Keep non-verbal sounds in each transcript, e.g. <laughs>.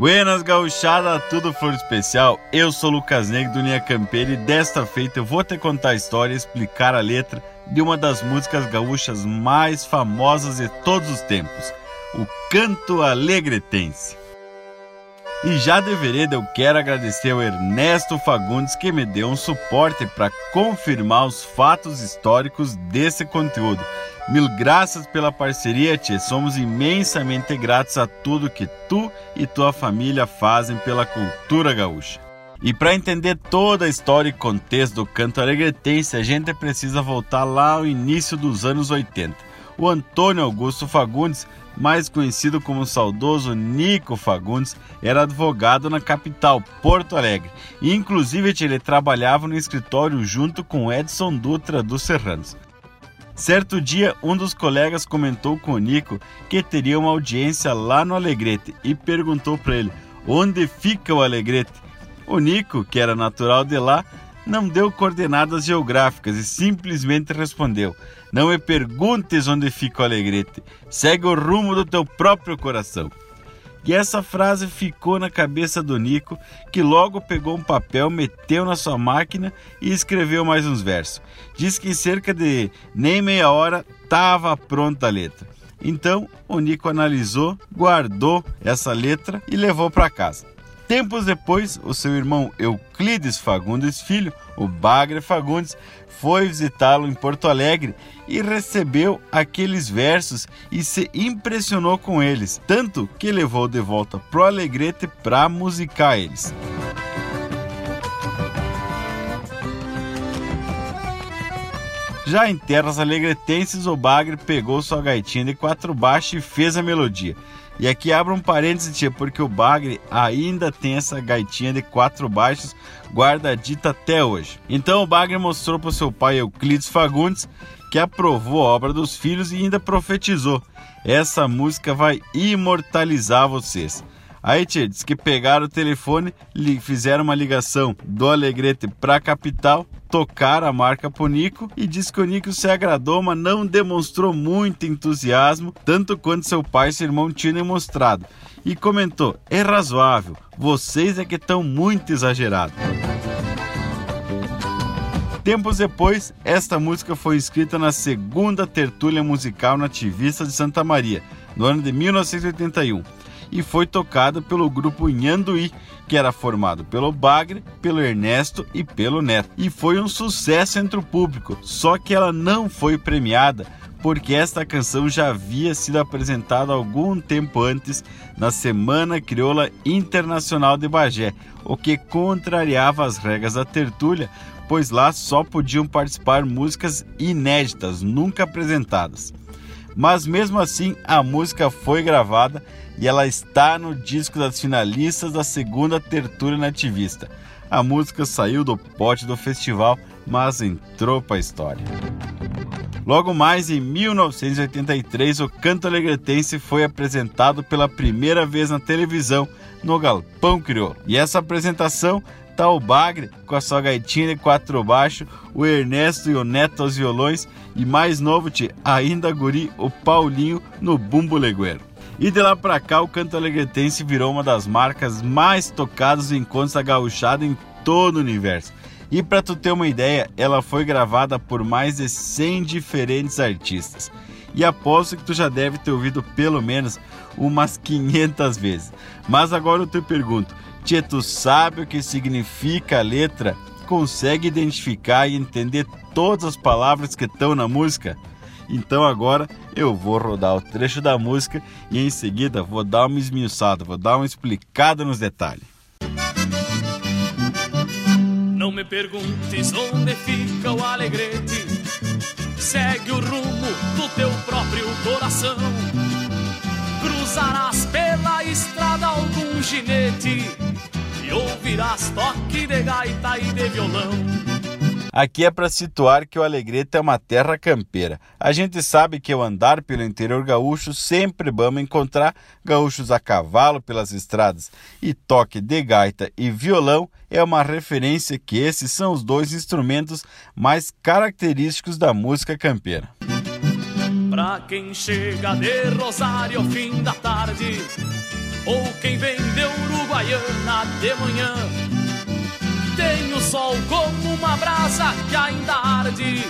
Buenas gauchada, tudo flor especial. Eu sou Lucas Negro do Linha Campeira e desta feita eu vou te contar a história e explicar a letra de uma das músicas gaúchas mais famosas de todos os tempos, o Canto Alegretense. E já de vereda eu quero agradecer ao Ernesto Fagundes que me deu um suporte para confirmar os fatos históricos desse conteúdo. Mil graças pela parceria, Tchê. Somos imensamente gratos a tudo que tu e tua família fazem pela cultura gaúcha. E para entender toda a história e contexto do canto alegretense, a gente precisa voltar lá ao início dos anos 80. O Antônio Augusto Fagundes mais conhecido como o saudoso Nico Fagundes, era advogado na capital, Porto Alegre, e inclusive ele trabalhava no escritório junto com Edson Dutra dos Serranos. Certo dia, um dos colegas comentou com o Nico que teria uma audiência lá no Alegrete e perguntou para ele onde fica o Alegrete. O Nico, que era natural de lá, não deu coordenadas geográficas e simplesmente respondeu: Não me perguntes onde fica o Alegrete, segue o rumo do teu próprio coração. E essa frase ficou na cabeça do Nico, que logo pegou um papel, meteu na sua máquina e escreveu mais uns versos. Diz que em cerca de nem meia hora estava pronta a letra. Então o Nico analisou, guardou essa letra e levou para casa. Tempos depois, o seu irmão Euclides Fagundes Filho, o Bagre Fagundes, foi visitá-lo em Porto Alegre e recebeu aqueles versos e se impressionou com eles, tanto que levou de volta pro Alegrete para musicar eles. Já em terras alegretenses, o Bagre pegou sua gaitinha de quatro baixos e fez a melodia. E aqui abro um parênteses, tia, porque o Bagre ainda tem essa gaitinha de quatro baixos guardadita até hoje. Então o Bagre mostrou para seu pai Euclides Fagundes que aprovou a obra dos filhos e ainda profetizou: essa música vai imortalizar vocês. Aí, tia, diz que pegaram o telefone, fizeram uma ligação do Alegrete para a capital tocar a marca pro Nico e diz que o Nico se agradou, mas não demonstrou muito entusiasmo, tanto quanto seu pai e seu irmão tinham demonstrado. E comentou: é razoável, vocês é que estão muito exagerados. Tempos depois, esta música foi escrita na segunda tertúlia musical nativista de Santa Maria, no ano de 1981 e foi tocada pelo grupo Nhanduí, que era formado pelo Bagre, pelo Ernesto e pelo Neto. E foi um sucesso entre o público, só que ela não foi premiada porque esta canção já havia sido apresentada algum tempo antes na Semana Crioula Internacional de Bagé, o que contrariava as regras da tertúlia, pois lá só podiam participar músicas inéditas, nunca apresentadas. Mas mesmo assim, a música foi gravada e ela está no disco das finalistas da segunda tertúlia nativista. A música saiu do pote do festival, mas entrou para a história. Logo mais em 1983, o canto alegretense foi apresentado pela primeira vez na televisão no Galpão Crioulo. E essa apresentação tá o Bagre com a sua gaitinha de quatro baixo, o Ernesto e o Neto aos violões e mais novo, te ainda guri, o Paulinho no bumbo legueiro. E de lá para cá, o canto alegretense virou uma das marcas mais tocadas em encontros da gauchada em todo o universo. E para tu ter uma ideia, ela foi gravada por mais de 100 diferentes artistas. E aposto que tu já deve ter ouvido pelo menos umas 500 vezes. Mas agora eu te pergunto, Tia, tu sabe o que significa a letra? Consegue identificar e entender todas as palavras que estão na música? Então agora eu vou rodar o trecho da música e em seguida vou dar uma esmiuçada, vou dar uma explicada nos detalhes. Não me perguntes onde fica o alegrete, segue o rumo do teu próprio coração. Cruzarás ginete e ouvirás toque de gaita e de violão. Aqui é para situar que o Alegrete é uma terra campeira. A gente sabe que ao andar pelo interior gaúcho sempre vamos encontrar gaúchos a cavalo pelas estradas e toque de gaita e violão é uma referência que esses são os dois instrumentos mais característicos da música campeira. Pra quem chega de Rosário fim da tarde ou quem vem de Uruguaiana de manhã. Tem o sol como uma brasa que ainda arde,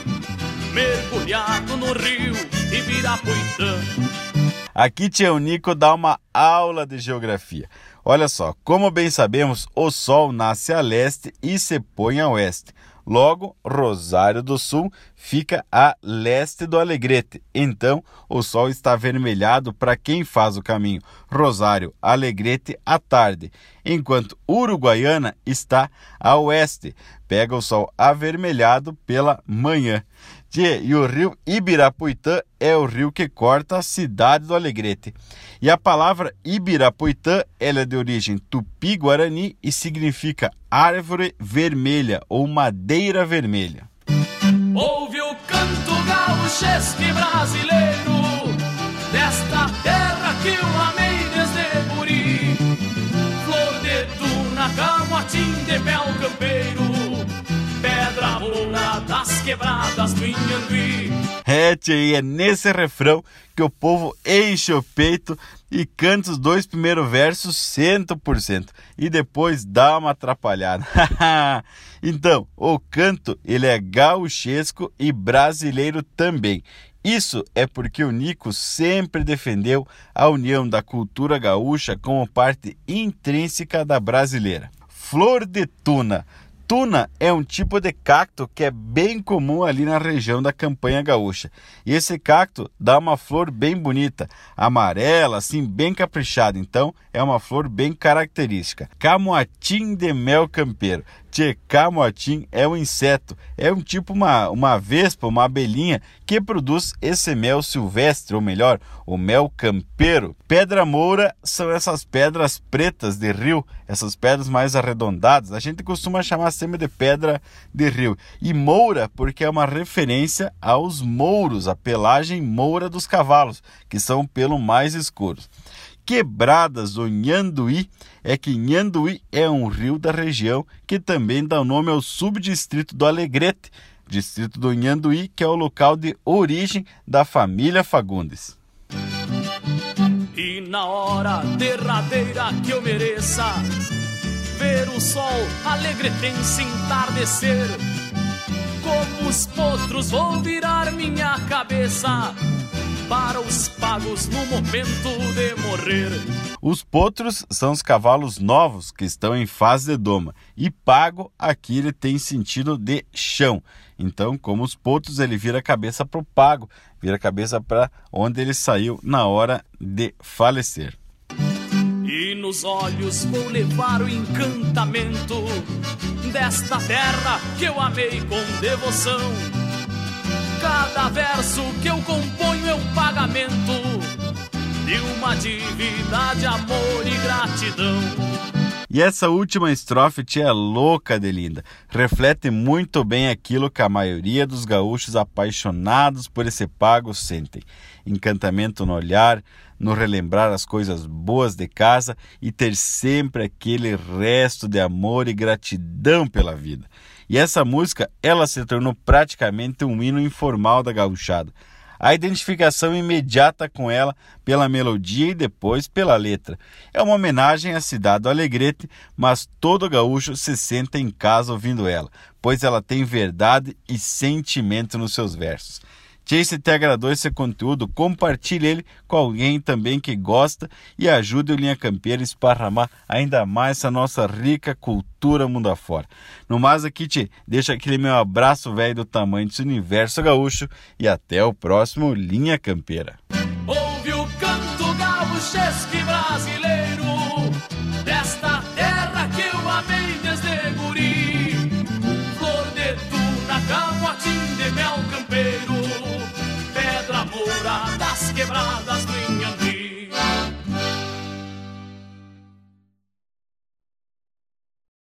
mergulhado no rio Ibirapuitã. Aqui Tio Nico dá uma aula de geografia. Olha só, como bem sabemos, o Sol nasce a leste e se põe a oeste. Logo, Rosário do Sul fica a leste do Alegrete. Então, o sol está avermelhado para quem faz o caminho Rosário Alegrete à tarde, enquanto Uruguaiana está a oeste. Pega o sol avermelhado pela manhã. Tchê, e o rio Ibirapuitã é o rio que corta a cidade do Alegrete. E a palavra Ibirapuitã ela é de origem tupi-guarani e significa árvore vermelha ou madeira vermelha. Ouve o canto gauchesque brasileiro quebradas do Inhambi. É, tia, é nesse refrão que o povo enche o peito e canta os dois primeiros versos 100% e depois dá uma atrapalhada. <laughs> então, o canto ele é gauchesco e brasileiro também. Isso é porque o Nico sempre defendeu a união da cultura gaúcha como parte intrínseca da brasileira. Flor de Tuna Tuna é um tipo de cacto que é bem comum ali na região da campanha gaúcha. E esse cacto dá uma flor bem bonita, amarela, assim, bem caprichada. Então, é uma flor bem característica. Camoatim de mel campeiro. Tchê, camotim é um inseto, é um tipo uma, uma vespa, uma abelhinha que produz esse mel silvestre, ou melhor, o mel campeiro. Pedra moura são essas pedras pretas de rio, essas pedras mais arredondadas. A gente costuma chamar sempre de pedra de rio. E moura porque é uma referência aos mouros, a pelagem moura dos cavalos, que são pelo mais escuros quebradas do Nhanduí é que Nhanduí é um rio da região que também dá nome ao subdistrito do Alegrete, distrito do Nhanduí, que é o local de origem da família Fagundes. E na hora derradeira que eu mereça ver o sol alegretense entardecer, como os potros vou virar minha cabeça para os pagos no momento de morrer. Os potros são os cavalos novos que estão em fase de doma e pago aqui ele tem sentido de chão. Então, como os potros, ele vira a cabeça para o pago, vira a cabeça para onde ele saiu na hora de falecer. E nos olhos vou levar o encantamento desta terra que eu amei com devoção Cada verso que eu componho é um pagamento de uma dívida de amor e gratidão. E essa última estrofe tia louca de linda, reflete muito bem aquilo que a maioria dos gaúchos apaixonados por esse pago sentem. Encantamento no olhar, no relembrar as coisas boas de casa e ter sempre aquele resto de amor e gratidão pela vida. E essa música, ela se tornou praticamente um hino informal da gauchada. A identificação imediata com ela pela melodia e depois pela letra. É uma homenagem à cidade do Alegrete, mas todo gaúcho se senta em casa ouvindo ela, pois ela tem verdade e sentimento nos seus versos. Se te agradou esse conteúdo, compartilhe ele com alguém também que gosta e ajude o Linha Campeira a esparramar ainda mais essa nossa rica cultura mundo afora. No mais aqui, te deixa aquele meu abraço velho do tamanho desse universo gaúcho e até o próximo Linha Campeira. Ouve o canto gaúchesque nada.